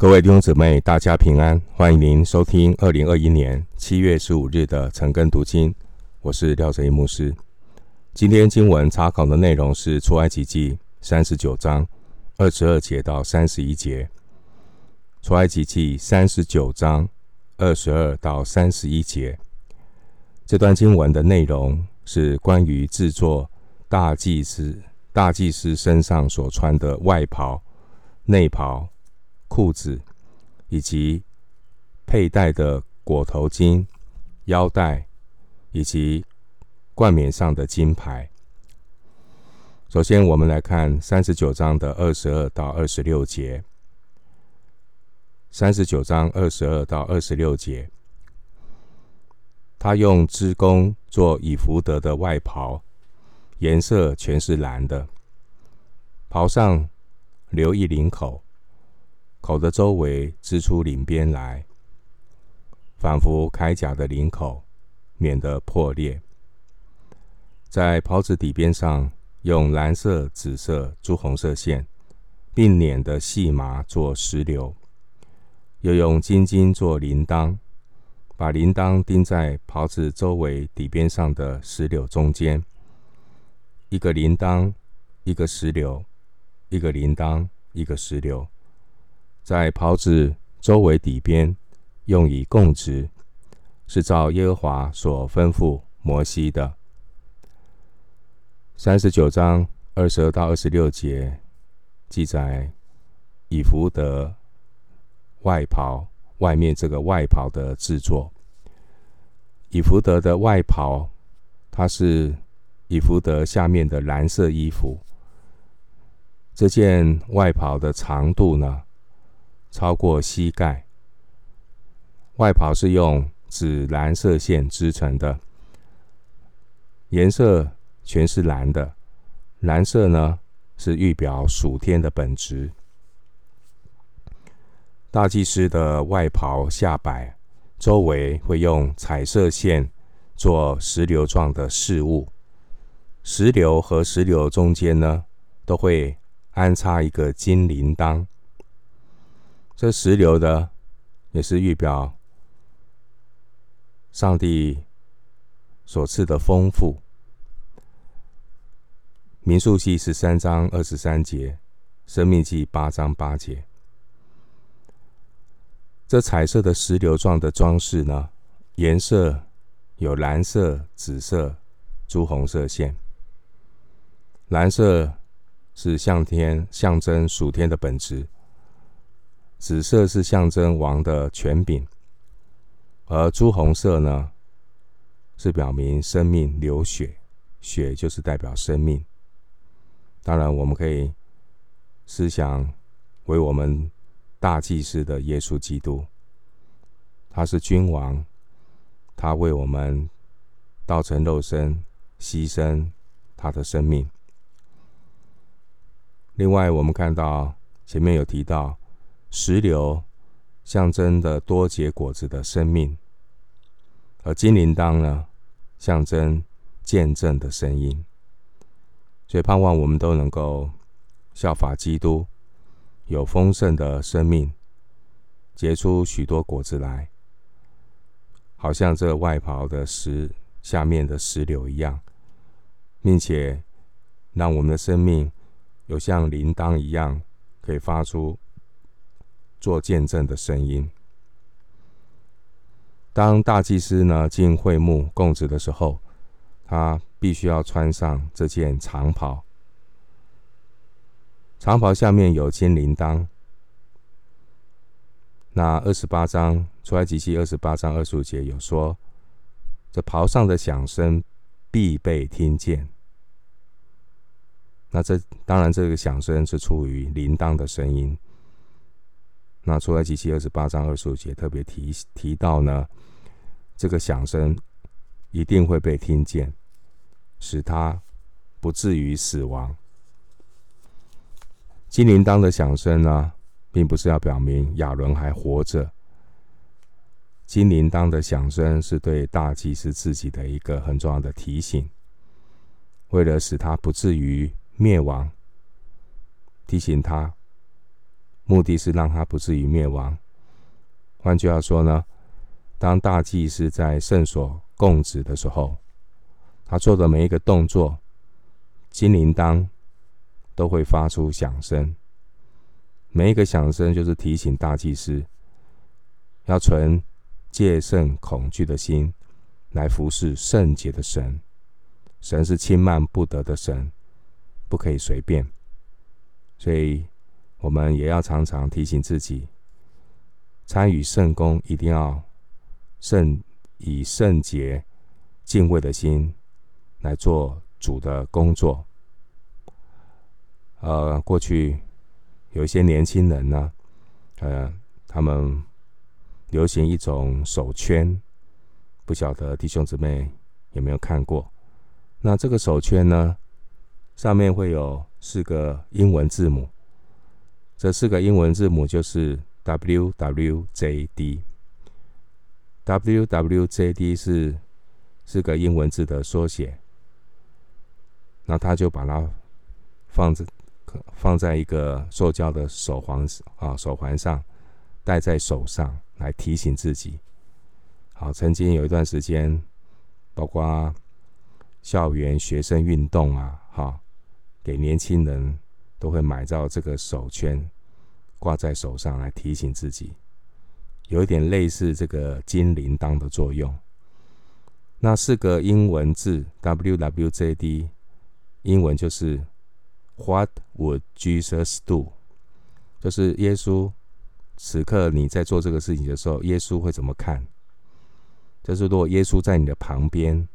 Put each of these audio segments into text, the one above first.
各位弟兄姊妹，大家平安！欢迎您收听二零二一年七月十五日的晨更读经。我是廖哲一牧师。今天经文查考的内容是出埃及记三十九章二十二节到三十一节。出埃及记三十九章二十二到三十一节，这段经文的内容是关于制作大祭司大祭司身上所穿的外袍、内袍。裤子以及佩戴的裹头巾、腰带以及冠冕上的金牌。首先，我们来看三十九章的二十二到二十六节。三十九章二十二到二十六节，他用织工做以福德的外袍，颜色全是蓝的，袍上留一领口。口的周围织出领边来，仿佛铠甲的领口，免得破裂。在袍子底边上用蓝色、紫色、朱红色线，并捻的细麻做石榴，又用金金做铃铛，把铃铛钉在袍子周围底边上的石榴中间。一个铃铛，一个石榴；一个铃铛，一个石榴。在袍子周围底边用以供职，是照耶和华所吩咐摩西的。三十九章二十二到二十六节记载以弗得外袍外面这个外袍的制作。以弗得的外袍，它是以弗得下面的蓝色衣服。这件外袍的长度呢，超过膝盖，外袍是用紫蓝色线织成的，颜色全是蓝的。蓝色呢，是预表属天的本质。大祭司的外袍下摆周围会用彩色线做石榴状的饰物，石榴和石榴中间呢，都会安插一个金铃铛。这石榴的也是预表上帝所赐的丰富。民数记十三章二十三节，生命记八章八节。这彩色的石榴状的装饰呢，颜色有蓝色、紫色、朱红色线。蓝色是向天象征属天的本质。紫色是象征王的权柄，而朱红色呢，是表明生命流血，血就是代表生命。当然，我们可以思想为我们大祭司的耶稣基督，他是君王，他为我们道成肉身，牺牲他的生命。另外，我们看到前面有提到。石榴象征的多结果子的生命，而金铃铛呢，象征见证的声音。所以盼望我们都能够效法基督，有丰盛的生命，结出许多果子来，好像这外袍的石下面的石榴一样，并且让我们的生命有像铃铛一样，可以发出。做见证的声音。当大祭司呢进会幕供职的时候，他必须要穿上这件长袍。长袍下面有金铃铛。那二十八章出埃及记二十八章二十五节有说，这袍上的响声必被听见。那这当然，这个响声是出于铃铛的声音。那出埃及记二十八章二十五节特别提提到呢，这个响声一定会被听见，使他不至于死亡。金铃铛的响声呢，并不是要表明亚伦还活着。金铃铛的响声是对大祭司自己的一个很重要的提醒，为了使他不至于灭亡，提醒他。目的是让他不至于灭亡。换句话说呢，当大祭司在圣所供职的时候，他做的每一个动作，金铃铛都会发出响声。每一个响声就是提醒大祭司要存戒慎恐惧的心来服侍圣洁的神。神是轻慢不得的神，不可以随便。所以，我们也要常常提醒自己，参与圣工一定要圣以圣洁、敬畏的心来做主的工作。呃，过去有一些年轻人呢，呃，他们流行一种手圈，不晓得弟兄姊妹有没有看过？那这个手圈呢，上面会有四个英文字母，这四个英文字母就是 WWJD。WWJD 是四个英文字的缩写。那他就把它放在放在一个塑胶的手环啊手环上，戴在手上来提醒自己。好，曾经有一段时间，包括。校园学生运动啊，哈，给年轻人都会买到这个手圈，挂在手上来提醒自己，有一点类似这个金铃铛的作用。那四个英文字 WWJD，英文就是 What would Jesus do？就是耶稣此刻你在做这个事情的时候，耶稣会怎么看？就是如果耶稣在你的旁边。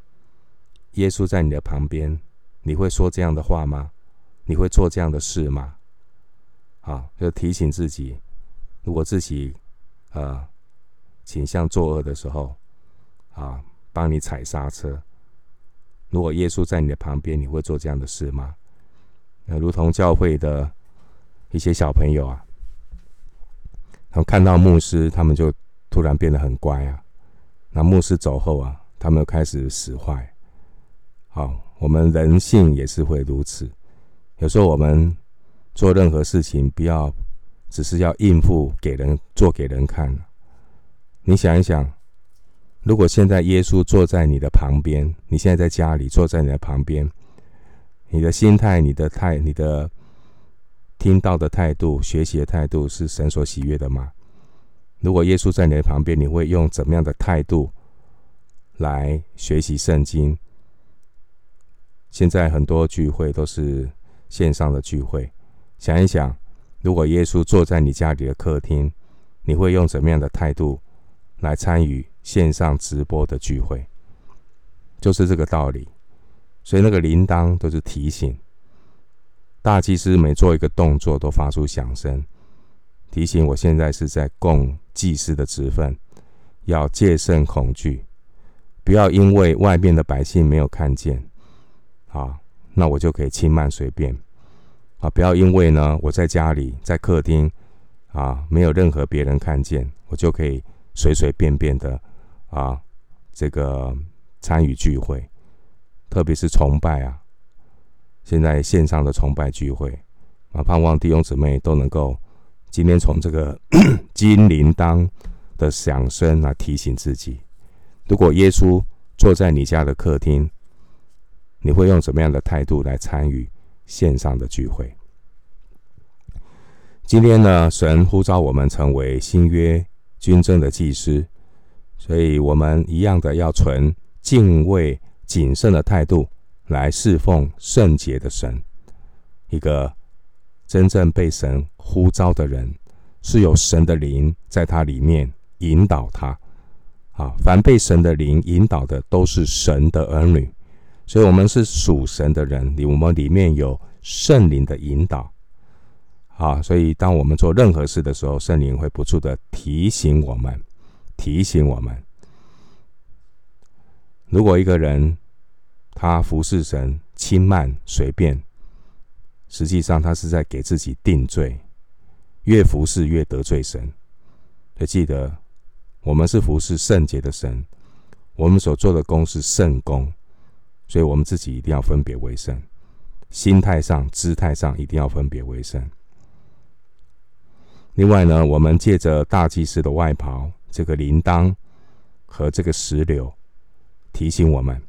耶稣在你的旁边，你会说这样的话吗？你会做这样的事吗？啊，就提醒自己，如果自己呃倾向作恶的时候，啊，帮你踩刹车。如果耶稣在你的旁边，你会做这样的事吗？那如同教会的一些小朋友啊，他们看到牧师，他们就突然变得很乖啊。那牧师走后啊，他们又开始使坏。好，我们人性也是会如此。有时候我们做任何事情，不要只是要应付给人做给人看。你想一想，如果现在耶稣坐在你的旁边，你现在在家里坐在你的旁边，你的心态、你的态、你的听到的态度、学习的态度是神所喜悦的吗？如果耶稣在你的旁边，你会用怎么样的态度来学习圣经？现在很多聚会都是线上的聚会，想一想，如果耶稣坐在你家里的客厅，你会用什么样的态度来参与线上直播的聚会？就是这个道理。所以那个铃铛都是提醒，大祭司每做一个动作都发出响声，提醒我现在是在供祭司的职分，要戒慎恐惧，不要因为外面的百姓没有看见。啊，那我就可以轻慢随便啊！不要因为呢，我在家里在客厅啊，没有任何别人看见，我就可以随随便便的啊，这个参与聚会，特别是崇拜啊。现在线上的崇拜聚会啊，盼望弟兄姊妹都能够今天从这个 金铃铛的响声来提醒自己：如果耶稣坐在你家的客厅。你会用怎么样的态度来参与线上的聚会？今天呢，神呼召我们成为新约军政的祭司，所以我们一样的要存敬畏谨慎的态度来侍奉圣洁的神。一个真正被神呼召的人，是有神的灵在他里面引导他。啊，凡被神的灵引导的，都是神的儿女。所以，我们是属神的人，里我们里面有圣灵的引导，啊，所以当我们做任何事的时候，圣灵会不住的提醒我们，提醒我们。如果一个人他服侍神轻慢随便，实际上他是在给自己定罪，越服侍越得罪神。要记得，我们是服侍圣洁的神，我们所做的工是圣工。所以，我们自己一定要分别为圣，心态上、姿态上一定要分别为圣。另外呢，我们借着大祭司的外袍，这个铃铛和这个石榴，提醒我们，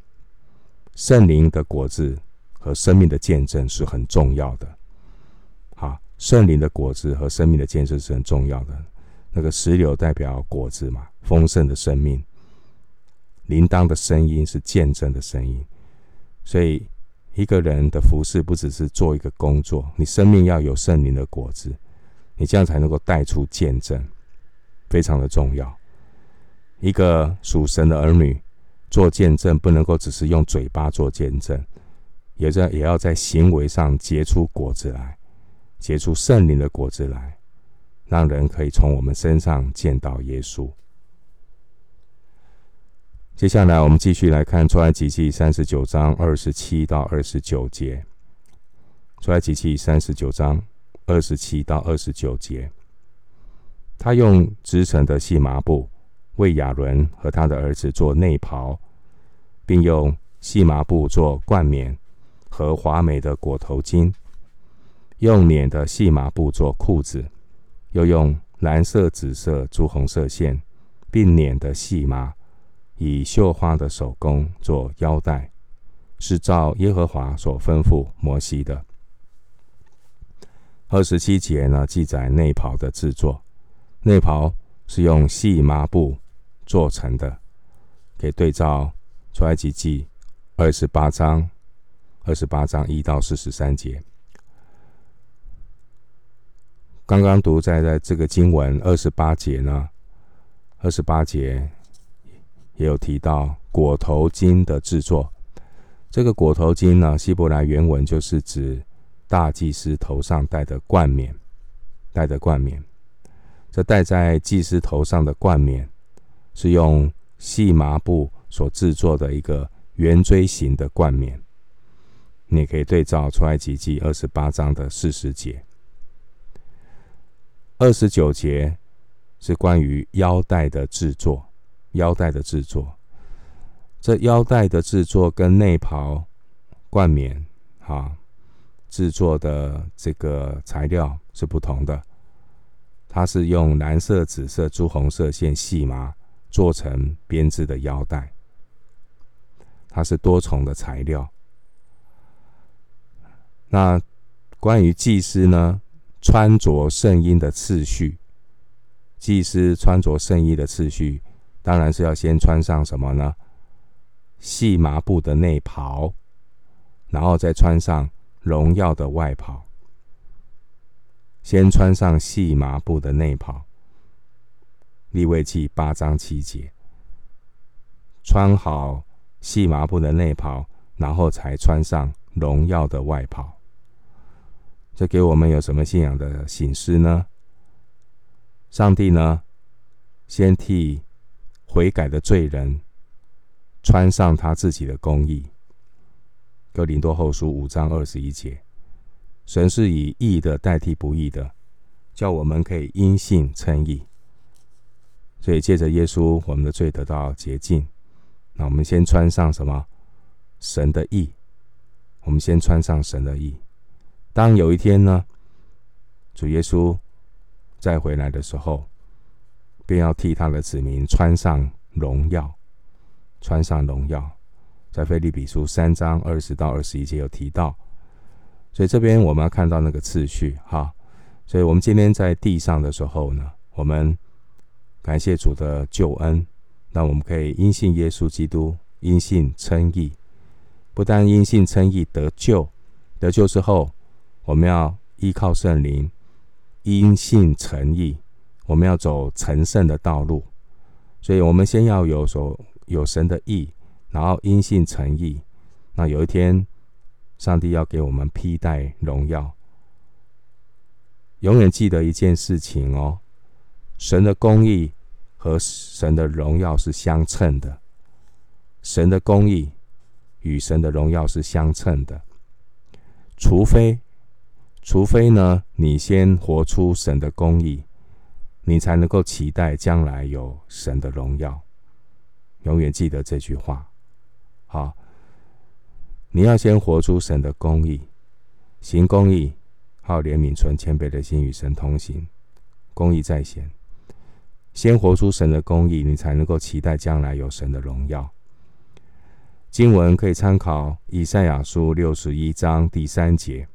圣灵的果子和生命的见证是很重要的。好，圣灵的果子和生命的见证是很重要的。那个石榴代表果子嘛，丰盛的生命。铃铛的声音是见证的声音，所以一个人的服侍不只是做一个工作，你生命要有圣灵的果子。你这样才能够带出见证，非常的重要。一个属神的儿女做见证，不能够只是用嘴巴做见证，也在也要在行为上结出果子来，结出圣灵的果子来，让人可以从我们身上见到耶稣。接下来，我们继续来看出埃及记三十九章二十七到二十九节。出埃及记三十九章。二十七到二十九节，他用织成的细麻布为亚伦和他的儿子做内袍，并用细麻布做冠冕和华美的裹头巾，用捻的细麻布做裤子，又用蓝色、紫色、朱红色线，并捻的细麻，以绣花的手工做腰带，是照耶和华所吩咐摩西的。二十七节呢，记载内袍的制作。内袍是用细麻布做成的，可以对照出埃及记二十八章，二十八章一到四十三节。刚刚读在在这个经文二十八节呢，二十八节也有提到裹头巾的制作。这个裹头巾呢，希伯来原文就是指。大祭司头上戴的冠冕，戴的冠冕，这戴在祭司头上的冠冕，是用细麻布所制作的一个圆锥形的冠冕。你可以对照出埃及记二十八章的四十节，二十九节是关于腰带的制作，腰带的制作，这腰带的制作跟内袍、冠冕，哈。制作的这个材料是不同的，它是用蓝色、紫色、朱红色线细麻做成编织的腰带，它是多重的材料。那关于祭司呢，穿着圣衣的次序，祭司穿着圣衣的次序，当然是要先穿上什么呢？细麻布的内袍，然后再穿上。荣耀的外袍，先穿上细麻布的内袍。立位记八章七节，穿好细麻布的内袍，然后才穿上荣耀的外袍。这给我们有什么信仰的醒思呢？上帝呢，先替悔改的罪人穿上他自己的公义。哥林多后书五章二十一节，神是以义的代替不义的，叫我们可以因信称义。所以借着耶稣，我们的罪得到洁净。那我们先穿上什么？神的义。我们先穿上神的义。当有一天呢，主耶稣再回来的时候，便要替他的子民穿上荣耀，穿上荣耀。在腓利比书三章二十到二十一节有提到，所以这边我们要看到那个次序哈。所以我们今天在地上的时候呢，我们感谢主的救恩，那我们可以因信耶稣基督，因信称义。不但因信称义得救，得救之后，我们要依靠圣灵，因信诚义，我们要走成圣的道路。所以我们先要有所有神的意。然后因信成义，那有一天，上帝要给我们披戴荣耀。永远记得一件事情哦，神的公义和神的荣耀是相称的，神的公义与神的荣耀是相称的。除非，除非呢，你先活出神的公义，你才能够期待将来有神的荣耀。永远记得这句话。好，你要先活出神的公义，行公义，好怜悯，存谦卑的心，与神同行，公义在先。先活出神的公义，你才能够期待将来有神的荣耀。经文可以参考以赛亚书六十一章第三节。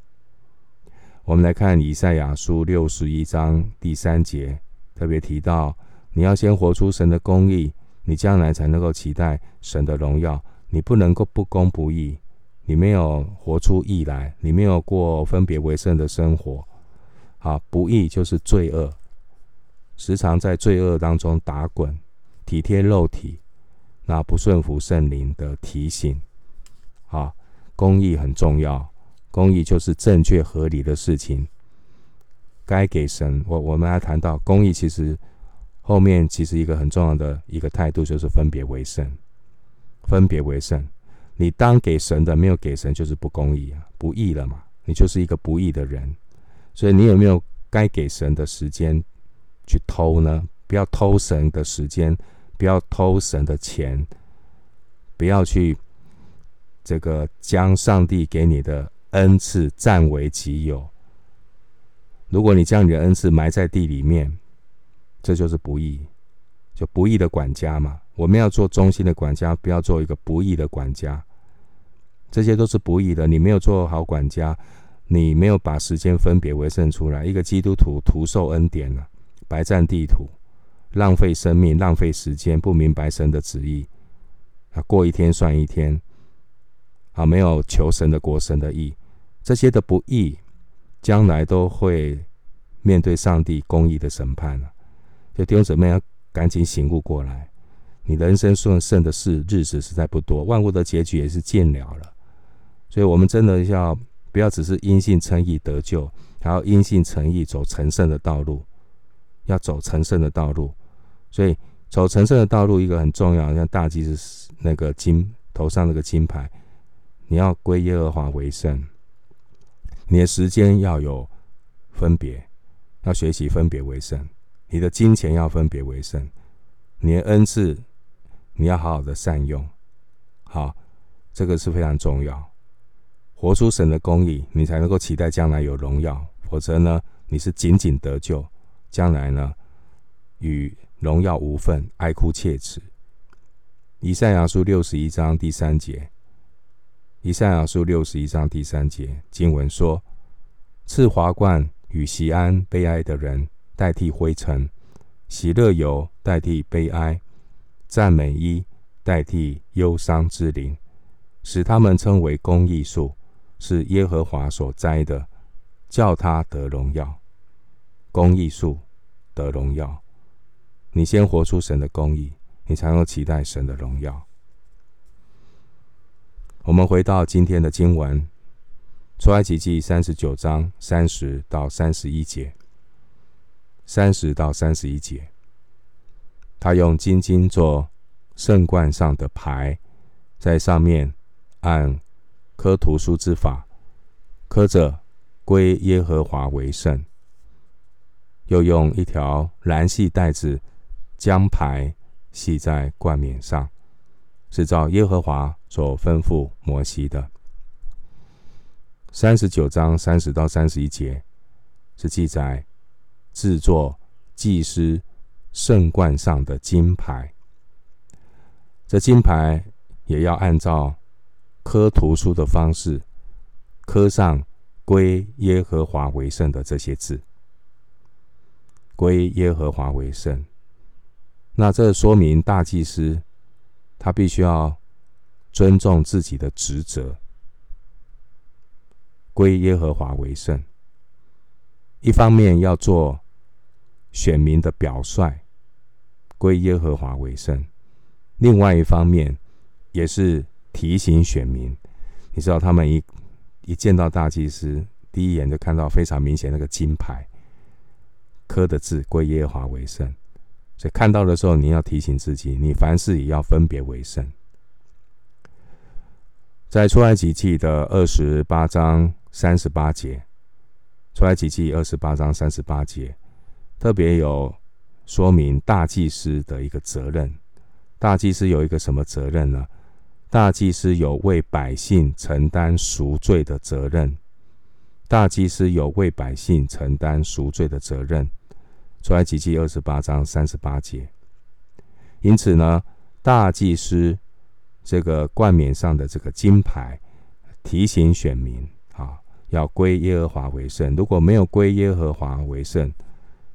我们来看以赛亚书六十一章第三节，特别提到你要先活出神的公义，你将来才能够期待神的荣耀。你不能够不公不义，你没有活出义来，你没有过分别为圣的生活。啊，不义就是罪恶，时常在罪恶当中打滚，体贴肉体，那不顺服圣灵的提醒。啊，公义很重要，公义就是正确合理的事情，该给神。我我们来谈到公义，其实后面其实一个很重要的一个态度就是分别为圣，分别为圣。你当给神的没有给神，就是不公义啊，不义了嘛，你就是一个不义的人。所以你有没有该给神的时间去偷呢？不要偷神的时间，不要偷神的钱，不要去这个将上帝给你的恩赐占为己有。如果你将你的恩赐埋在地里面，这就是不义，就不义的管家嘛。我们要做忠心的管家，不要做一个不义的管家。这些都是不义的，你没有做好管家。你没有把时间分别为圣出来，一个基督徒徒受恩典了，白占地土，浪费生命，浪费时间，不明白神的旨意，啊，过一天算一天，啊，没有求神的国、神的义，这些的不义，将来都会面对上帝公义的审判了。就弟兄姊妹要赶紧醒悟过来，你人生顺顺的事日子实在不多，万物的结局也是尽了了，所以我们真的要。不要只是因信称义得救，还要因信称义走成圣的道路，要走成圣的道路。所以走成圣的道路，一个很重要，像大祭司那个金头上那个金牌，你要归耶和华为圣。你的时间要有分别，要学习分别为圣。你的金钱要分别为圣，你的恩赐你要好好的善用。好，这个是非常重要。活出神的公义，你才能够期待将来有荣耀。否则呢，你是仅仅得救，将来呢，与荣耀无分，哀哭切齿。以赛亚书六十一章第三节，以赛亚书六十一章第三节经文说：“赐华冠与锡安悲哀的人代替灰尘，喜乐油代替悲哀，赞美衣代替忧伤之灵，使他们称为公义树。”是耶和华所栽的，叫他得荣耀。公义树得荣耀，你先活出神的公义，你才能期待神的荣耀。我们回到今天的经文，出埃及记三十九章三十到三十一节，三十到三十一节，他用金金做圣冠上的牌，在上面按。科图书之法，刻着归耶和华为圣。又用一条蓝细带子将牌系在冠冕上，是照耶和华所吩咐摩西的。三十九章三十到三十一节是记载制作祭司圣冠上的金牌。这金牌也要按照。刻图书的方式，刻上“归耶和华为圣”的这些字，“归耶和华为圣”。那这说明大祭司他必须要尊重自己的职责，“归耶和华为圣”。一方面要做选民的表率，“归耶和华为圣”；另外一方面也是。提醒选民，你知道他们一一见到大祭司，第一眼就看到非常明显那个金牌刻的字“归耶和华为圣”，所以看到的时候，你要提醒自己，你凡事也要分别为圣。在出埃及记的二十八章三十八节，出埃及记二十八章三十八节特别有说明大祭司的一个责任。大祭司有一个什么责任呢？大祭司有为百姓承担赎罪的责任。大祭司有为百姓承担赎罪的责任。出埃及记二十八章三十八节。因此呢，大祭司这个冠冕上的这个金牌，提醒选民啊，要归耶和华为圣。如果没有归耶和华为圣，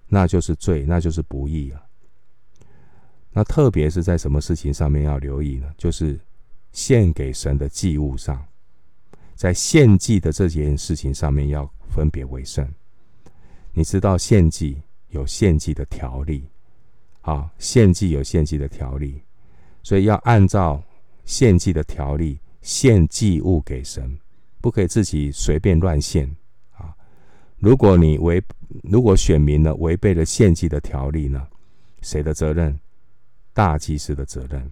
那就是罪，那就是不义啊。那特别是在什么事情上面要留意呢？就是献给神的祭物上，在献祭的这件事情上面要分别为圣。你知道献祭有献祭的条例，啊，献祭有献祭的条例，所以要按照献祭的条例献祭物给神，不可以自己随便乱献啊。如果你违，如果选民呢违背了献祭的条例呢，谁的责任？大祭司的责任，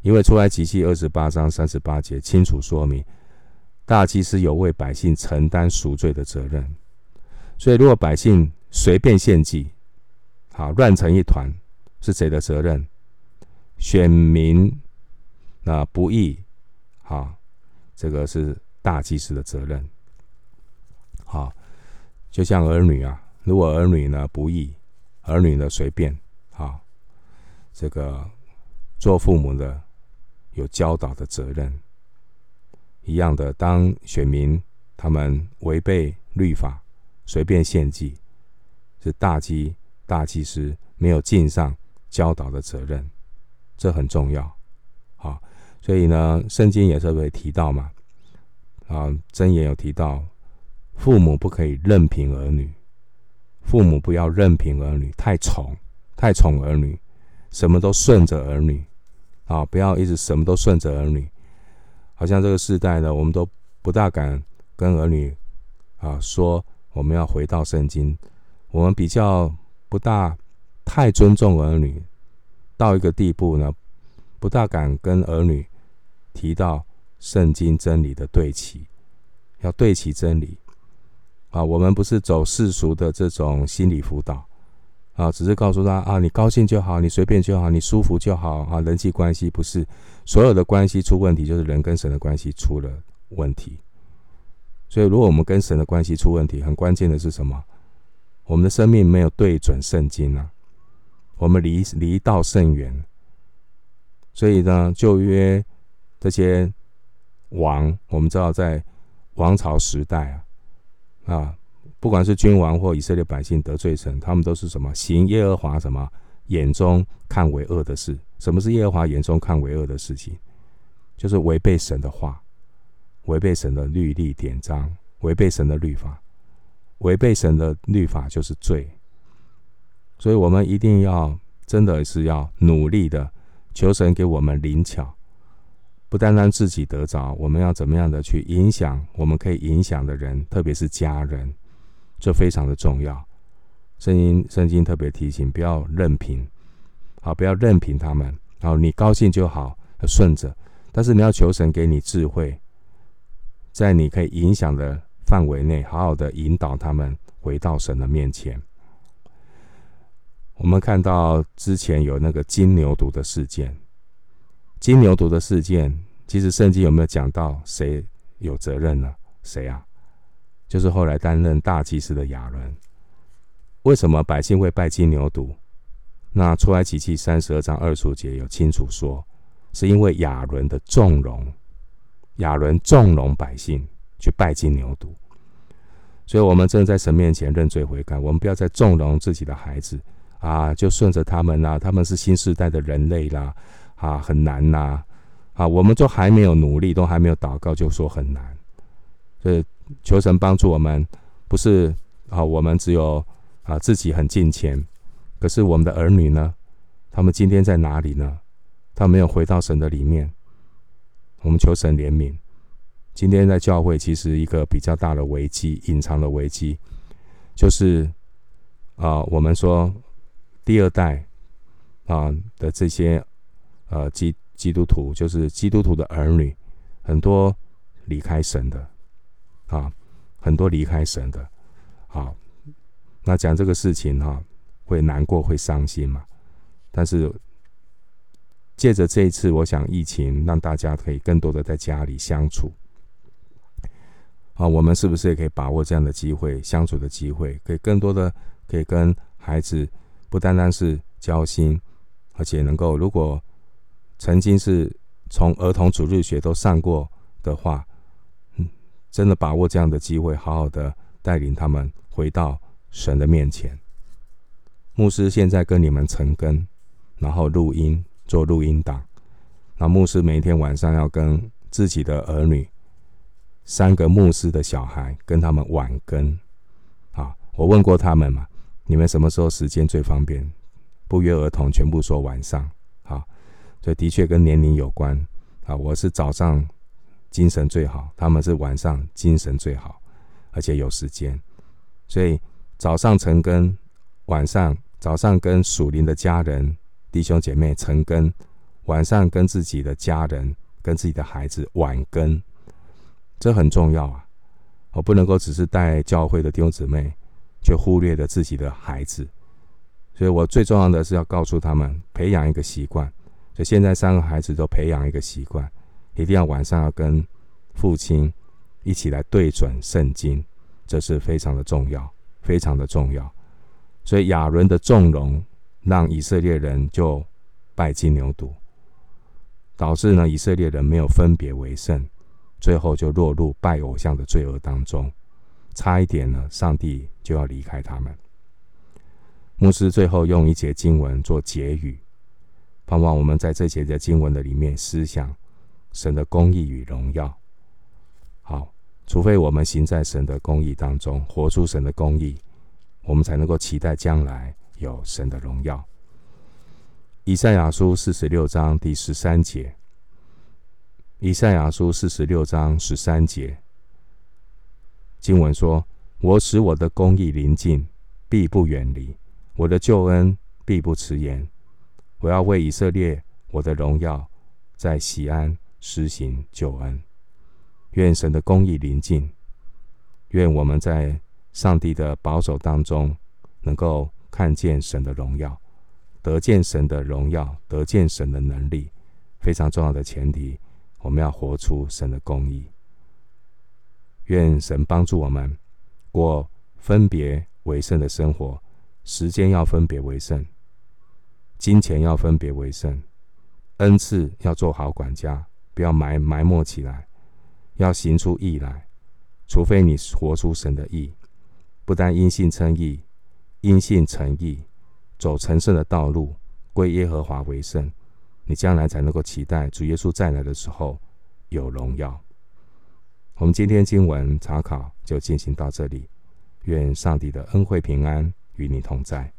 因为出埃及记二十八章三十八节清楚说明，大祭司有为百姓承担赎罪的责任。所以，如果百姓随便献祭，好乱成一团，是谁的责任？选民那不义，啊，这个是大祭司的责任。好，就像儿女啊，如果儿女呢不义，儿女呢随便，啊。这个做父母的有教导的责任，一样的。当选民他们违背律法，随便献祭，是大祭大祭司没有尽上教导的责任，这很重要。好，所以呢，圣经也是会提到嘛，啊，箴言有提到，父母不可以任凭儿女，父母不要任凭儿女，太宠，太宠儿女。什么都顺着儿女，啊，不要一直什么都顺着儿女，好像这个时代呢，我们都不大敢跟儿女啊说我们要回到圣经，我们比较不大太尊重儿女，到一个地步呢，不大敢跟儿女提到圣经真理的对齐，要对齐真理，啊，我们不是走世俗的这种心理辅导。啊，只是告诉他啊，你高兴就好，你随便就好，你舒服就好啊。人际关系不是所有的关系出问题，就是人跟神的关系出了问题。所以，如果我们跟神的关系出问题，很关键的是什么？我们的生命没有对准圣经啊，我们离离道甚远。所以呢，旧约这些王，我们知道在王朝时代啊，啊。不管是君王或以色列百姓得罪神，他们都是什么行耶和华什么眼中看为恶的事？什么是耶和华眼中看为恶的事情？就是违背神的话，违背神的律例典章，违背神的律法，违背神的律法就是罪。所以，我们一定要真的是要努力的求神给我们灵巧，不单单自己得着，我们要怎么样的去影响我们可以影响的人，特别是家人。这非常的重要，圣经圣经特别提醒，不要任凭，好，不要任凭他们，然后你高兴就好，顺着，但是你要求神给你智慧，在你可以影响的范围内，好好的引导他们回到神的面前。我们看到之前有那个金牛犊的事件，金牛犊的事件，其实圣经有没有讲到谁有责任呢？谁啊？就是后来担任大祭司的亚伦，为什么百姓会拜金牛犊？那出埃及记三十二章二十五节有清楚说，是因为亚伦的纵容，亚伦纵容百姓去拜金牛犊，所以我们真的在神面前认罪悔改，我们不要再纵容自己的孩子啊，就顺着他们啦、啊，他们是新时代的人类啦，啊，很难呐、啊，我们都还没有努力，都还没有祷告，就说很难，所以。求神帮助我们，不是啊，我们只有啊自己很敬虔，可是我们的儿女呢？他们今天在哪里呢？他没有回到神的里面。我们求神怜悯。今天在教会，其实一个比较大的危机，隐藏的危机，就是啊，我们说第二代啊的这些呃基基督徒，就是基督徒的儿女，很多离开神的。啊，很多离开神的，好，那讲这个事情哈、会难过，会伤心嘛。但是借着这一次，我想疫情让大家可以更多的在家里相处，啊，我们是不是也可以把握这样的机会，相处的机会，可以更多的可以跟孩子不单单是交心，而且能够，如果曾经是从儿童主日学都上过的话，嗯，真的把握这样的机会，好好的带领他们回到神的面前。牧师现在跟你们晨更，然后录音做录音档。那牧师每天晚上要跟自己的儿女，三个牧师的小孩跟他们晚更。啊，我问过他们嘛，你们什么时候时间最方便？不约而同，全部说晚上。所以的确跟年龄有关。啊，我是早上精神最好，他们是晚上精神最好，而且有时间。所以早上晨更。晚上早上跟属灵的家人弟兄姐妹晨更，晚上跟自己的家人跟自己的孩子晚更，这很重要啊！我不能够只是带教会的弟兄姊妹，却忽略了自己的孩子。所以我最重要的是要告诉他们，培养一个习惯。所以现在三个孩子都培养一个习惯，一定要晚上要跟父亲一起来对准圣经，这是非常的重要，非常的重要。所以亚伦的纵容，让以色列人就拜金牛犊，导致呢以色列人没有分别为圣，最后就落入拜偶像的罪恶当中，差一点呢，上帝就要离开他们。牧师最后用一节经文做结语，盼望我们在这节的经文的里面思想神的公义与荣耀。好，除非我们行在神的公义当中，活出神的公义。我们才能够期待将来有神的荣耀。以赛亚书四十六章第十三节。以赛亚书四十六章十三节经文说：“我使我的公义临近，必不远离；我的救恩必不迟延。我要为以色列我的荣耀，在西安施行救恩。愿神的公义临近，愿我们在。”上帝的保守当中，能够看见神的荣耀，得见神的荣耀，得见神的能力，非常重要的前提，我们要活出神的公义。愿神帮助我们过分别为圣的生活，时间要分别为圣，金钱要分别为圣，恩赐要做好管家，不要埋埋没起来，要行出义来，除非你活出神的义。不但因信称义，因信成义，走成圣的道路，归耶和华为圣，你将来才能够期待主耶稣再来的时候有荣耀。我们今天经文查考就进行到这里，愿上帝的恩惠平安与你同在。